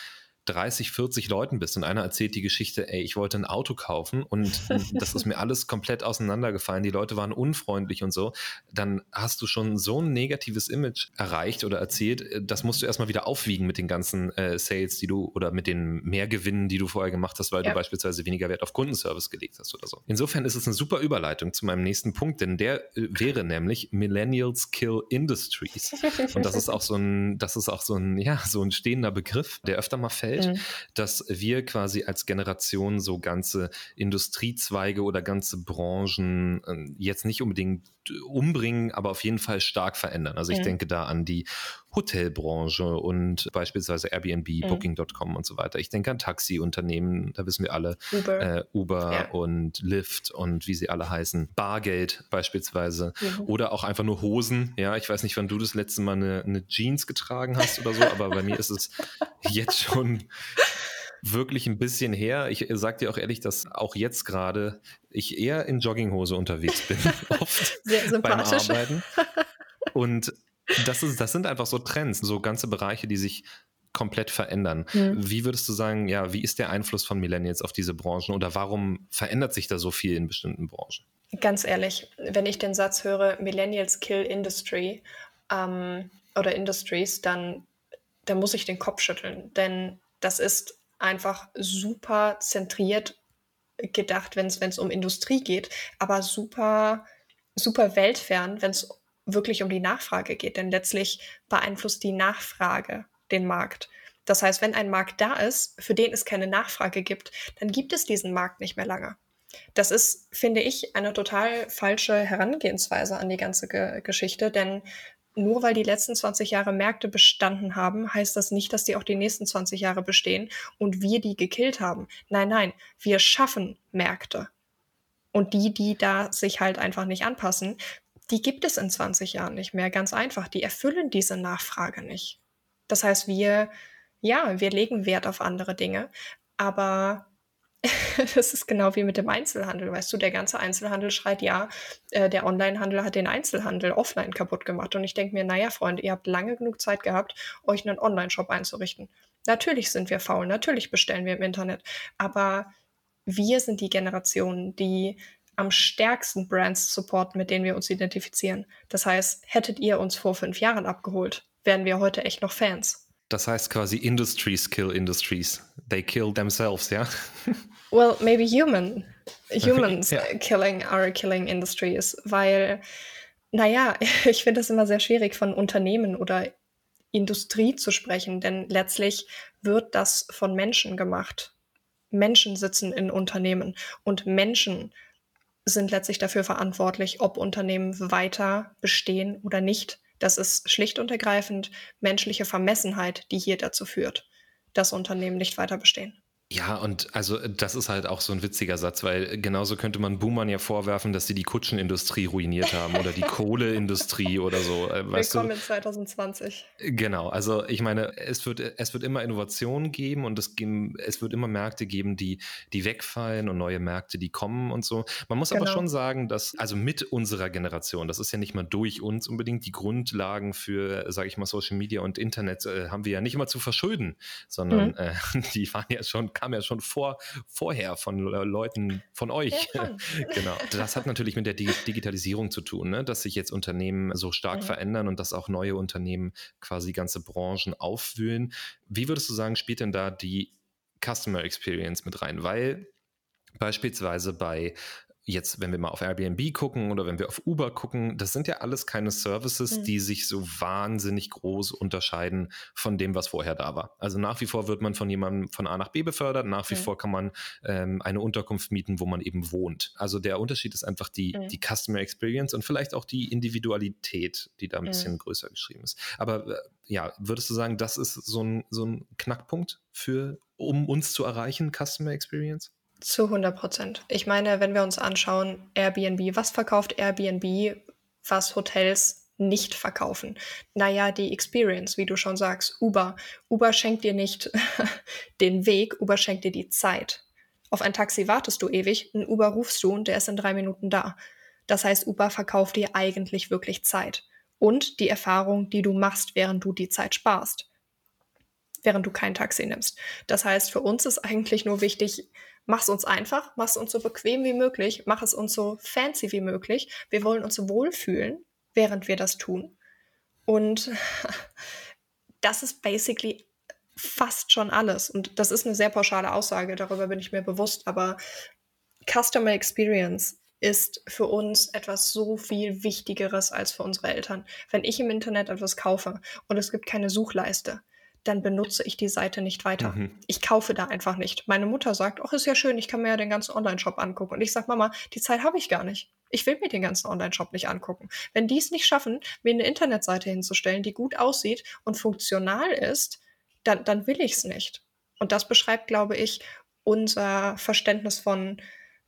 30, 40 Leuten bist und einer erzählt die Geschichte, ey, ich wollte ein Auto kaufen und das ist mir alles komplett auseinandergefallen, die Leute waren unfreundlich und so, dann hast du schon so ein negatives Image erreicht oder erzählt, äh, das musst du erstmal wieder aufwiegen mit den ganzen äh, Sales, die du oder mit den Mehrgewinnen, die du vorher gemacht hast, weil ja. du beispielsweise weniger Wert auf Kundenservice gelegt hast oder so. Insofern ist es eine super Überleitung zu meinem nächsten Punkt, denn der äh, wäre nämlich Millennials Kill Industries. Und das ist auch so ein, das ist auch so ein, ja, so ein stehender Begriff, der öfter mal fällt Welt, mhm. dass wir quasi als Generation so ganze Industriezweige oder ganze Branchen äh, jetzt nicht unbedingt umbringen, aber auf jeden Fall stark verändern. Also ich mhm. denke da an die Hotelbranche und beispielsweise Airbnb, mhm. Booking.com und so weiter. Ich denke an Taxiunternehmen, da wissen wir alle, Uber, äh, Uber ja. und Lyft und wie sie alle heißen. Bargeld beispielsweise mhm. oder auch einfach nur Hosen. Ja, ich weiß nicht, wann du das letzte Mal eine, eine Jeans getragen hast oder so, aber bei mir ist es jetzt schon wirklich ein bisschen her. Ich sag dir auch ehrlich, dass auch jetzt gerade ich eher in Jogginghose unterwegs bin, oft beim Arbeiten. Und das, ist, das sind einfach so Trends, so ganze Bereiche, die sich komplett verändern. Mhm. Wie würdest du sagen, ja, wie ist der Einfluss von Millennials auf diese Branchen oder warum verändert sich da so viel in bestimmten Branchen? Ganz ehrlich, wenn ich den Satz höre, Millennials kill Industry ähm, oder Industries, dann, dann muss ich den Kopf schütteln, denn das ist einfach super zentriert gedacht, wenn es um Industrie geht, aber super, super weltfern, wenn es wirklich um die Nachfrage geht. Denn letztlich beeinflusst die Nachfrage den Markt. Das heißt, wenn ein Markt da ist, für den es keine Nachfrage gibt, dann gibt es diesen Markt nicht mehr lange. Das ist, finde ich, eine total falsche Herangehensweise an die ganze Ge Geschichte, denn nur weil die letzten 20 Jahre Märkte bestanden haben, heißt das nicht, dass die auch die nächsten 20 Jahre bestehen und wir die gekillt haben. Nein, nein, wir schaffen Märkte. Und die, die da sich halt einfach nicht anpassen, die gibt es in 20 Jahren nicht mehr. Ganz einfach. Die erfüllen diese Nachfrage nicht. Das heißt, wir, ja, wir legen Wert auf andere Dinge, aber das ist genau wie mit dem Einzelhandel. Weißt du, der ganze Einzelhandel schreit, ja, äh, der Onlinehandel hat den Einzelhandel offline kaputt gemacht. Und ich denke mir, naja, Freunde, ihr habt lange genug Zeit gehabt, euch einen Online-Shop einzurichten. Natürlich sind wir faul, natürlich bestellen wir im Internet, aber wir sind die Generation, die am stärksten Brands supporten, mit denen wir uns identifizieren. Das heißt, hättet ihr uns vor fünf Jahren abgeholt, wären wir heute echt noch Fans. Das heißt quasi Industries kill Industries. They kill themselves, ja? well, maybe human. Humans ja. killing are killing industries, weil, naja, ich finde es immer sehr schwierig, von Unternehmen oder Industrie zu sprechen, denn letztlich wird das von Menschen gemacht. Menschen sitzen in Unternehmen und Menschen sind letztlich dafür verantwortlich, ob Unternehmen weiter bestehen oder nicht. Das ist schlicht und ergreifend menschliche Vermessenheit, die hier dazu führt, dass Unternehmen nicht weiter bestehen. Ja, und also das ist halt auch so ein witziger Satz, weil genauso könnte man Boomern ja vorwerfen, dass sie die Kutschenindustrie ruiniert haben oder die Kohleindustrie oder so. Äh, Willkommen in 2020. Genau, also ich meine, es wird, es wird immer Innovationen geben und es, es wird immer Märkte geben, die, die wegfallen und neue Märkte, die kommen und so. Man muss genau. aber schon sagen, dass, also mit unserer Generation, das ist ja nicht mal durch uns unbedingt, die Grundlagen für, sage ich mal, Social Media und Internet äh, haben wir ja nicht immer zu verschulden, sondern mhm. äh, die waren ja schon kam ja schon vor, vorher von Leuten von euch. Ja, genau. Das hat natürlich mit der Digitalisierung zu tun, ne? dass sich jetzt Unternehmen so stark ja. verändern und dass auch neue Unternehmen quasi ganze Branchen aufwühlen. Wie würdest du sagen, spielt denn da die Customer Experience mit rein? Weil beispielsweise bei jetzt, wenn wir mal auf Airbnb gucken oder wenn wir auf Uber gucken, das sind ja alles keine Services, mhm. die sich so wahnsinnig groß unterscheiden von dem, was vorher da war. Also nach wie vor wird man von jemandem von A nach B befördert, nach wie mhm. vor kann man ähm, eine Unterkunft mieten, wo man eben wohnt. Also der Unterschied ist einfach die, mhm. die Customer Experience und vielleicht auch die Individualität, die da ein bisschen mhm. größer geschrieben ist. Aber äh, ja, würdest du sagen, das ist so ein, so ein Knackpunkt für, um uns zu erreichen, Customer Experience? Zu 100 Prozent. Ich meine, wenn wir uns anschauen, Airbnb, was verkauft Airbnb, was Hotels nicht verkaufen? Naja, die Experience, wie du schon sagst, Uber. Uber schenkt dir nicht den Weg, Uber schenkt dir die Zeit. Auf ein Taxi wartest du ewig, ein Uber rufst du und der ist in drei Minuten da. Das heißt, Uber verkauft dir eigentlich wirklich Zeit. Und die Erfahrung, die du machst, während du die Zeit sparst. Während du kein Taxi nimmst. Das heißt, für uns ist eigentlich nur wichtig, mach es uns einfach, mach es uns so bequem wie möglich, mach es uns so fancy wie möglich. Wir wollen uns wohlfühlen, während wir das tun. Und das ist basically fast schon alles. Und das ist eine sehr pauschale Aussage, darüber bin ich mir bewusst, aber Customer Experience ist für uns etwas so viel Wichtigeres als für unsere Eltern. Wenn ich im Internet etwas kaufe und es gibt keine Suchleiste, dann benutze ich die Seite nicht weiter. Mhm. Ich kaufe da einfach nicht. Meine Mutter sagt, ach, ist ja schön, ich kann mir ja den ganzen Online-Shop angucken. Und ich sage, Mama, die Zeit habe ich gar nicht. Ich will mir den ganzen Online-Shop nicht angucken. Wenn die es nicht schaffen, mir eine Internetseite hinzustellen, die gut aussieht und funktional ist, dann, dann will ich es nicht. Und das beschreibt, glaube ich, unser Verständnis von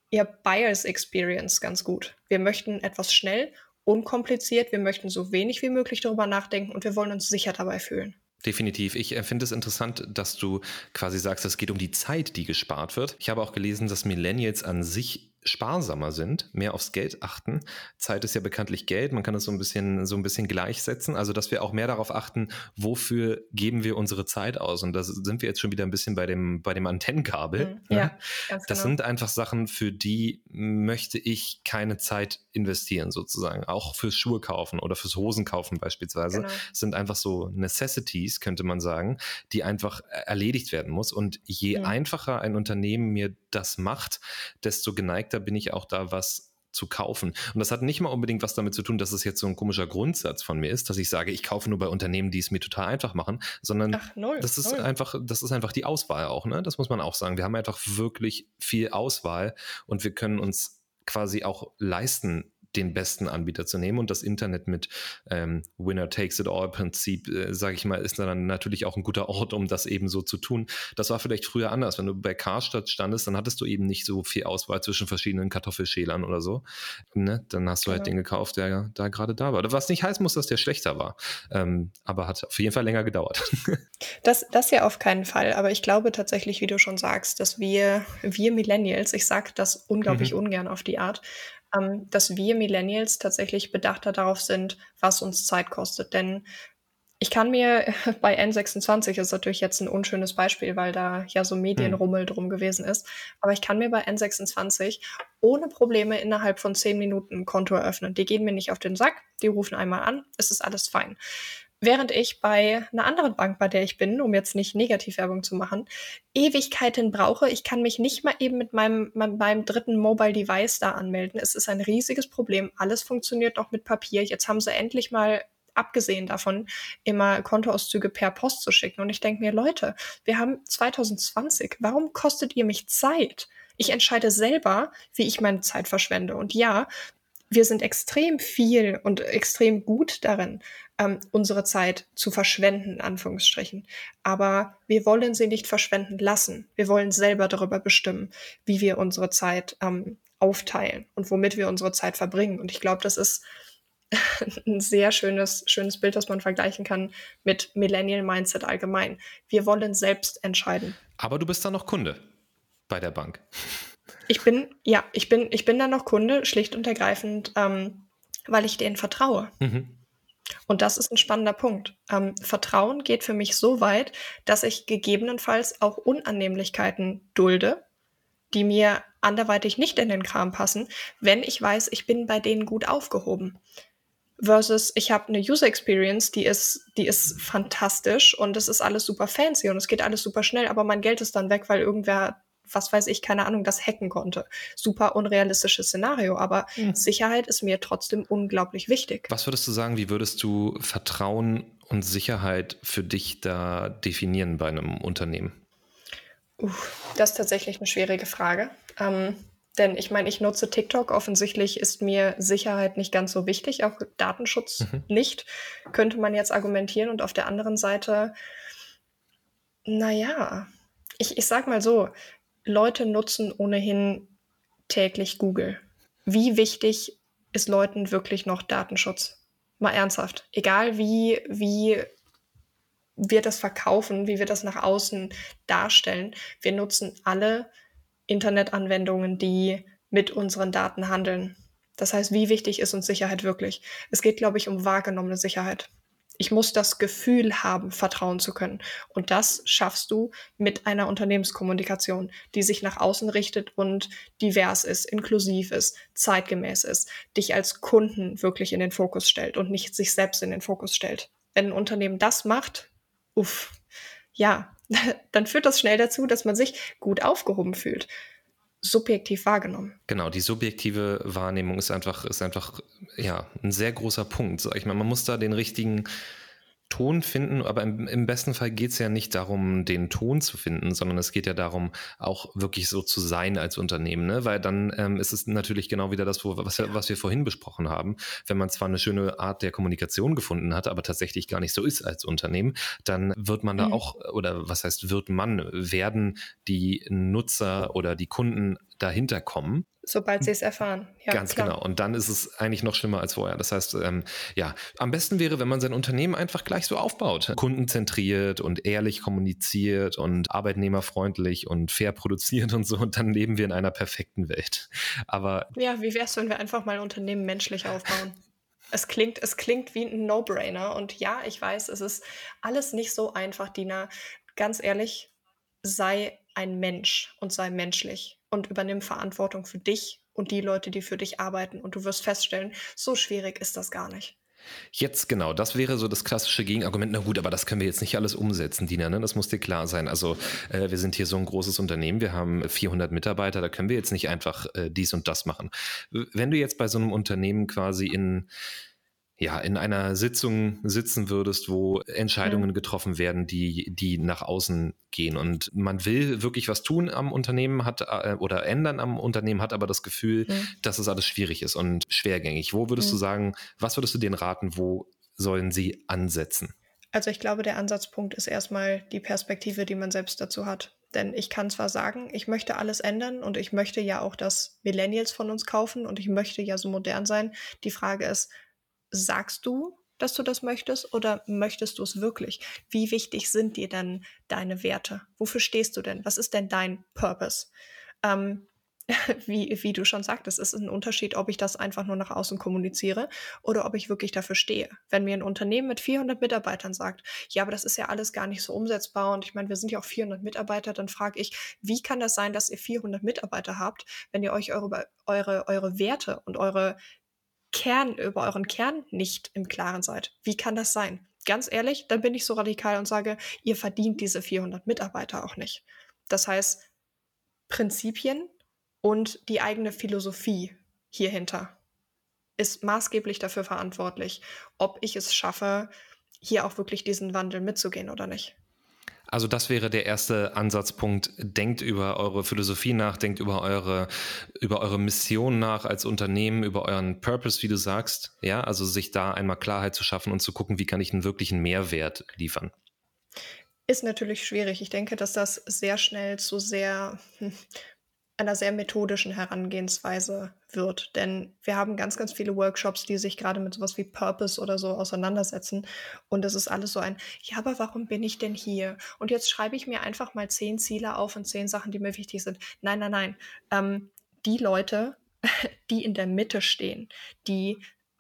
ihr Buyers Experience ganz gut. Wir möchten etwas schnell, unkompliziert, wir möchten so wenig wie möglich darüber nachdenken und wir wollen uns sicher dabei fühlen. Definitiv. Ich äh, finde es interessant, dass du quasi sagst, es geht um die Zeit, die gespart wird. Ich habe auch gelesen, dass Millennials an sich sparsamer sind, mehr aufs Geld achten. Zeit ist ja bekanntlich Geld, man kann es so ein bisschen so ein bisschen gleichsetzen, also dass wir auch mehr darauf achten, wofür geben wir unsere Zeit aus und da sind wir jetzt schon wieder ein bisschen bei dem bei dem Antennenkabel. Mhm, ja, ganz das genau. sind einfach Sachen, für die möchte ich keine Zeit investieren sozusagen, auch fürs Schuhe kaufen oder fürs Hosen kaufen beispielsweise genau. sind einfach so Necessities, könnte man sagen, die einfach erledigt werden muss und je mhm. einfacher ein Unternehmen mir das macht, desto geneigter bin ich auch da, was zu kaufen. Und das hat nicht mal unbedingt was damit zu tun, dass es jetzt so ein komischer Grundsatz von mir ist, dass ich sage, ich kaufe nur bei Unternehmen, die es mir total einfach machen, sondern Ach, null, das ist null. einfach, das ist einfach die Auswahl auch, ne? Das muss man auch sagen. Wir haben einfach wirklich viel Auswahl und wir können uns quasi auch leisten, den besten Anbieter zu nehmen. Und das Internet mit ähm, Winner takes it all Prinzip, äh, sage ich mal, ist dann natürlich auch ein guter Ort, um das eben so zu tun. Das war vielleicht früher anders. Wenn du bei Karstadt standest, dann hattest du eben nicht so viel Auswahl zwischen verschiedenen Kartoffelschälern oder so. Ne? Dann hast du halt genau. den gekauft, der da gerade da war. Was nicht heißen muss, dass der schlechter war. Ähm, aber hat auf jeden Fall länger gedauert. das, das ja auf keinen Fall. Aber ich glaube tatsächlich, wie du schon sagst, dass wir, wir Millennials, ich sage das unglaublich mhm. ungern auf die Art, ähm, dass wir Millennials tatsächlich bedachter darauf sind, was uns Zeit kostet. Denn Ich kann mir bei N26 ist natürlich jetzt ein unschönes Beispiel, weil da ja so Medienrummel hm. drum gewesen ist. Aber ich kann mir bei N26 ohne Probleme innerhalb von zehn Minuten ein Konto eröffnen. Die gehen mir nicht auf den Sack, die rufen einmal an, es ist alles fein. Während ich bei einer anderen Bank, bei der ich bin, um jetzt nicht Negativwerbung zu machen, Ewigkeiten brauche. Ich kann mich nicht mal eben mit meinem, meinem, meinem dritten Mobile Device da anmelden. Es ist ein riesiges Problem. Alles funktioniert noch mit Papier. Jetzt haben sie endlich mal abgesehen davon, immer Kontoauszüge per Post zu schicken. Und ich denke mir, Leute, wir haben 2020. Warum kostet ihr mich Zeit? Ich entscheide selber, wie ich meine Zeit verschwende. Und ja, wir sind extrem viel und extrem gut darin, ähm, unsere Zeit zu verschwenden, in Anführungsstrichen. Aber wir wollen sie nicht verschwenden lassen. Wir wollen selber darüber bestimmen, wie wir unsere Zeit ähm, aufteilen und womit wir unsere Zeit verbringen. Und ich glaube, das ist ein sehr schönes, schönes Bild, das man vergleichen kann mit Millennial Mindset allgemein. Wir wollen selbst entscheiden. Aber du bist dann noch Kunde bei der Bank. Ich bin, ja, ich bin, ich bin dann noch Kunde, schlicht und ergreifend, ähm, weil ich denen vertraue. Mhm. Und das ist ein spannender Punkt. Ähm, Vertrauen geht für mich so weit, dass ich gegebenenfalls auch Unannehmlichkeiten dulde, die mir anderweitig nicht in den Kram passen, wenn ich weiß, ich bin bei denen gut aufgehoben versus ich habe eine User Experience, die ist, die ist fantastisch und es ist alles super fancy und es geht alles super schnell, aber mein Geld ist dann weg, weil irgendwer, was weiß ich, keine Ahnung, das hacken konnte. Super unrealistisches Szenario, aber mhm. Sicherheit ist mir trotzdem unglaublich wichtig. Was würdest du sagen, wie würdest du Vertrauen und Sicherheit für dich da definieren bei einem Unternehmen? Uh, das ist tatsächlich eine schwierige Frage. Ähm, denn ich meine, ich nutze TikTok. Offensichtlich ist mir Sicherheit nicht ganz so wichtig, auch Datenschutz mhm. nicht, könnte man jetzt argumentieren. Und auf der anderen Seite, naja, ich, ich sag mal so, Leute nutzen ohnehin täglich Google. Wie wichtig ist Leuten wirklich noch Datenschutz? Mal ernsthaft. Egal wie, wie wir das verkaufen, wie wir das nach außen darstellen, wir nutzen alle Internetanwendungen, die mit unseren Daten handeln. Das heißt, wie wichtig ist uns Sicherheit wirklich? Es geht, glaube ich, um wahrgenommene Sicherheit. Ich muss das Gefühl haben, vertrauen zu können. Und das schaffst du mit einer Unternehmenskommunikation, die sich nach außen richtet und divers ist, inklusiv ist, zeitgemäß ist, dich als Kunden wirklich in den Fokus stellt und nicht sich selbst in den Fokus stellt. Wenn ein Unternehmen das macht, uff, ja, dann führt das schnell dazu, dass man sich gut aufgehoben fühlt. Subjektiv wahrgenommen. Genau, die subjektive Wahrnehmung ist einfach, ist einfach ja, ein sehr großer Punkt. Ich meine, man muss da den richtigen Ton finden, aber im, im besten Fall geht es ja nicht darum, den Ton zu finden, sondern es geht ja darum, auch wirklich so zu sein als Unternehmen, ne? weil dann ähm, ist es natürlich genau wieder das, was, was wir vorhin besprochen haben. Wenn man zwar eine schöne Art der Kommunikation gefunden hat, aber tatsächlich gar nicht so ist als Unternehmen, dann wird man da mhm. auch, oder was heißt wird man, werden die Nutzer oder die Kunden dahinter kommen. Sobald sie es erfahren. Ja, Ganz klar. genau. Und dann ist es eigentlich noch schlimmer als vorher. Das heißt, ähm, ja, am besten wäre, wenn man sein Unternehmen einfach gleich so aufbaut. Kundenzentriert und ehrlich kommuniziert und arbeitnehmerfreundlich und fair produziert und so. Und dann leben wir in einer perfekten Welt. Aber. Ja, wie wäre es, wenn wir einfach mal ein Unternehmen menschlich aufbauen? Es klingt, es klingt wie ein No-Brainer. Und ja, ich weiß, es ist alles nicht so einfach, Dina. Ganz ehrlich, sei ein Mensch und sei menschlich und übernimm Verantwortung für dich und die Leute, die für dich arbeiten. Und du wirst feststellen, so schwierig ist das gar nicht. Jetzt genau, das wäre so das klassische Gegenargument. Na gut, aber das können wir jetzt nicht alles umsetzen, Dina, ne? das muss dir klar sein. Also äh, wir sind hier so ein großes Unternehmen, wir haben 400 Mitarbeiter, da können wir jetzt nicht einfach äh, dies und das machen. Wenn du jetzt bei so einem Unternehmen quasi in ja, in einer Sitzung sitzen würdest, wo Entscheidungen mhm. getroffen werden, die, die nach außen gehen. Und man will wirklich was tun am Unternehmen hat äh, oder ändern am Unternehmen, hat aber das Gefühl, mhm. dass es alles schwierig ist und schwergängig. Wo würdest mhm. du sagen, was würdest du denen raten, wo sollen sie ansetzen? Also ich glaube, der Ansatzpunkt ist erstmal die Perspektive, die man selbst dazu hat. Denn ich kann zwar sagen, ich möchte alles ändern und ich möchte ja auch, dass Millennials von uns kaufen und ich möchte ja so modern sein. Die Frage ist, sagst du, dass du das möchtest oder möchtest du es wirklich? Wie wichtig sind dir denn deine Werte? Wofür stehst du denn? Was ist denn dein Purpose? Ähm, wie, wie du schon sagtest, es ist ein Unterschied, ob ich das einfach nur nach außen kommuniziere oder ob ich wirklich dafür stehe. Wenn mir ein Unternehmen mit 400 Mitarbeitern sagt, ja, aber das ist ja alles gar nicht so umsetzbar und ich meine, wir sind ja auch 400 Mitarbeiter, dann frage ich, wie kann das sein, dass ihr 400 Mitarbeiter habt, wenn ihr euch eure, eure, eure Werte und eure Kern, über euren Kern nicht im Klaren seid? Wie kann das sein? Ganz ehrlich, dann bin ich so radikal und sage, ihr verdient diese 400 Mitarbeiter auch nicht. Das heißt, Prinzipien und die eigene Philosophie hierhinter ist maßgeblich dafür verantwortlich, ob ich es schaffe, hier auch wirklich diesen Wandel mitzugehen oder nicht. Also das wäre der erste Ansatzpunkt. Denkt über eure Philosophie nach, denkt über eure, über eure Mission nach als Unternehmen, über euren Purpose, wie du sagst. Ja, also sich da einmal Klarheit zu schaffen und zu gucken, wie kann ich einen wirklichen Mehrwert liefern. Ist natürlich schwierig. Ich denke, dass das sehr schnell zu sehr hm, einer sehr methodischen Herangehensweise wird. Denn wir haben ganz, ganz viele Workshops, die sich gerade mit sowas wie Purpose oder so auseinandersetzen. Und es ist alles so ein, ja, aber warum bin ich denn hier? Und jetzt schreibe ich mir einfach mal zehn Ziele auf und zehn Sachen, die mir wichtig sind. Nein, nein, nein. Ähm, die Leute, die in der Mitte stehen, die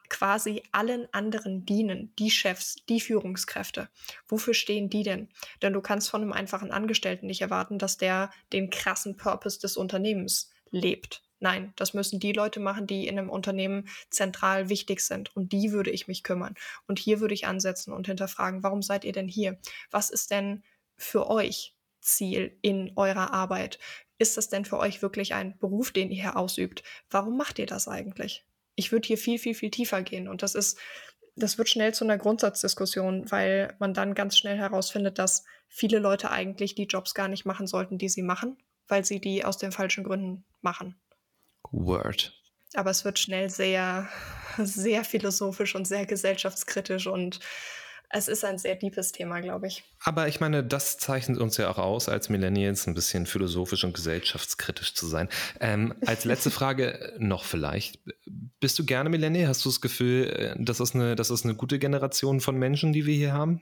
quasi allen anderen dienen, die Chefs, die Führungskräfte. Wofür stehen die denn? Denn du kannst von einem einfachen Angestellten nicht erwarten, dass der den krassen Purpose des Unternehmens lebt. Nein, das müssen die Leute machen, die in einem Unternehmen zentral wichtig sind. Um die würde ich mich kümmern. Und hier würde ich ansetzen und hinterfragen, warum seid ihr denn hier? Was ist denn für euch Ziel in eurer Arbeit? Ist das denn für euch wirklich ein Beruf, den ihr hier ausübt? Warum macht ihr das eigentlich? Ich würde hier viel, viel, viel tiefer gehen. Und das ist, das wird schnell zu einer Grundsatzdiskussion, weil man dann ganz schnell herausfindet, dass viele Leute eigentlich die Jobs gar nicht machen sollten, die sie machen, weil sie die aus den falschen Gründen machen. Word. Aber es wird schnell sehr, sehr philosophisch und sehr gesellschaftskritisch und es ist ein sehr deepes Thema, glaube ich. Aber ich meine, das zeichnet uns ja auch aus, als Millennials ein bisschen philosophisch und gesellschaftskritisch zu sein. Ähm, als letzte Frage noch vielleicht. Bist du gerne Millennial? Hast du das Gefühl, äh, das ist, eine, das ist eine gute Generation von Menschen, die wir hier haben?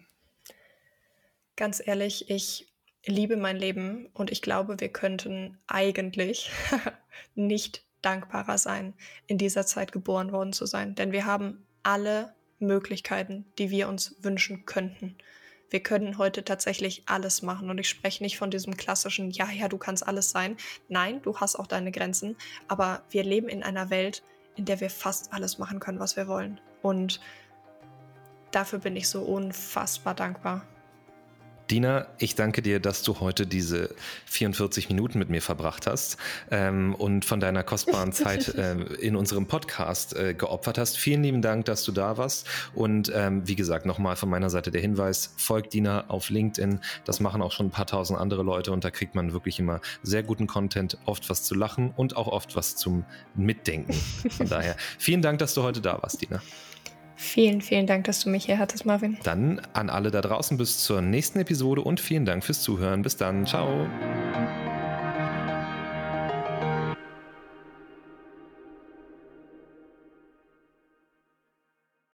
Ganz ehrlich, ich liebe mein Leben und ich glaube, wir könnten eigentlich nicht dankbarer sein, in dieser Zeit geboren worden zu sein. Denn wir haben alle Möglichkeiten, die wir uns wünschen könnten. Wir können heute tatsächlich alles machen und ich spreche nicht von diesem klassischen, ja, ja, du kannst alles sein. Nein, du hast auch deine Grenzen, aber wir leben in einer Welt, in der wir fast alles machen können, was wir wollen. Und dafür bin ich so unfassbar dankbar. Dina, ich danke dir, dass du heute diese 44 Minuten mit mir verbracht hast ähm, und von deiner kostbaren Zeit äh, in unserem Podcast äh, geopfert hast. Vielen lieben Dank, dass du da warst. Und ähm, wie gesagt, nochmal von meiner Seite der Hinweis, folgt Dina auf LinkedIn. Das machen auch schon ein paar tausend andere Leute und da kriegt man wirklich immer sehr guten Content, oft was zu lachen und auch oft was zum Mitdenken. Von daher, vielen Dank, dass du heute da warst, Dina. Vielen, vielen Dank, dass du mich hier hattest, Marvin. Dann an alle da draußen bis zur nächsten Episode und vielen Dank fürs Zuhören. Bis dann. Ciao.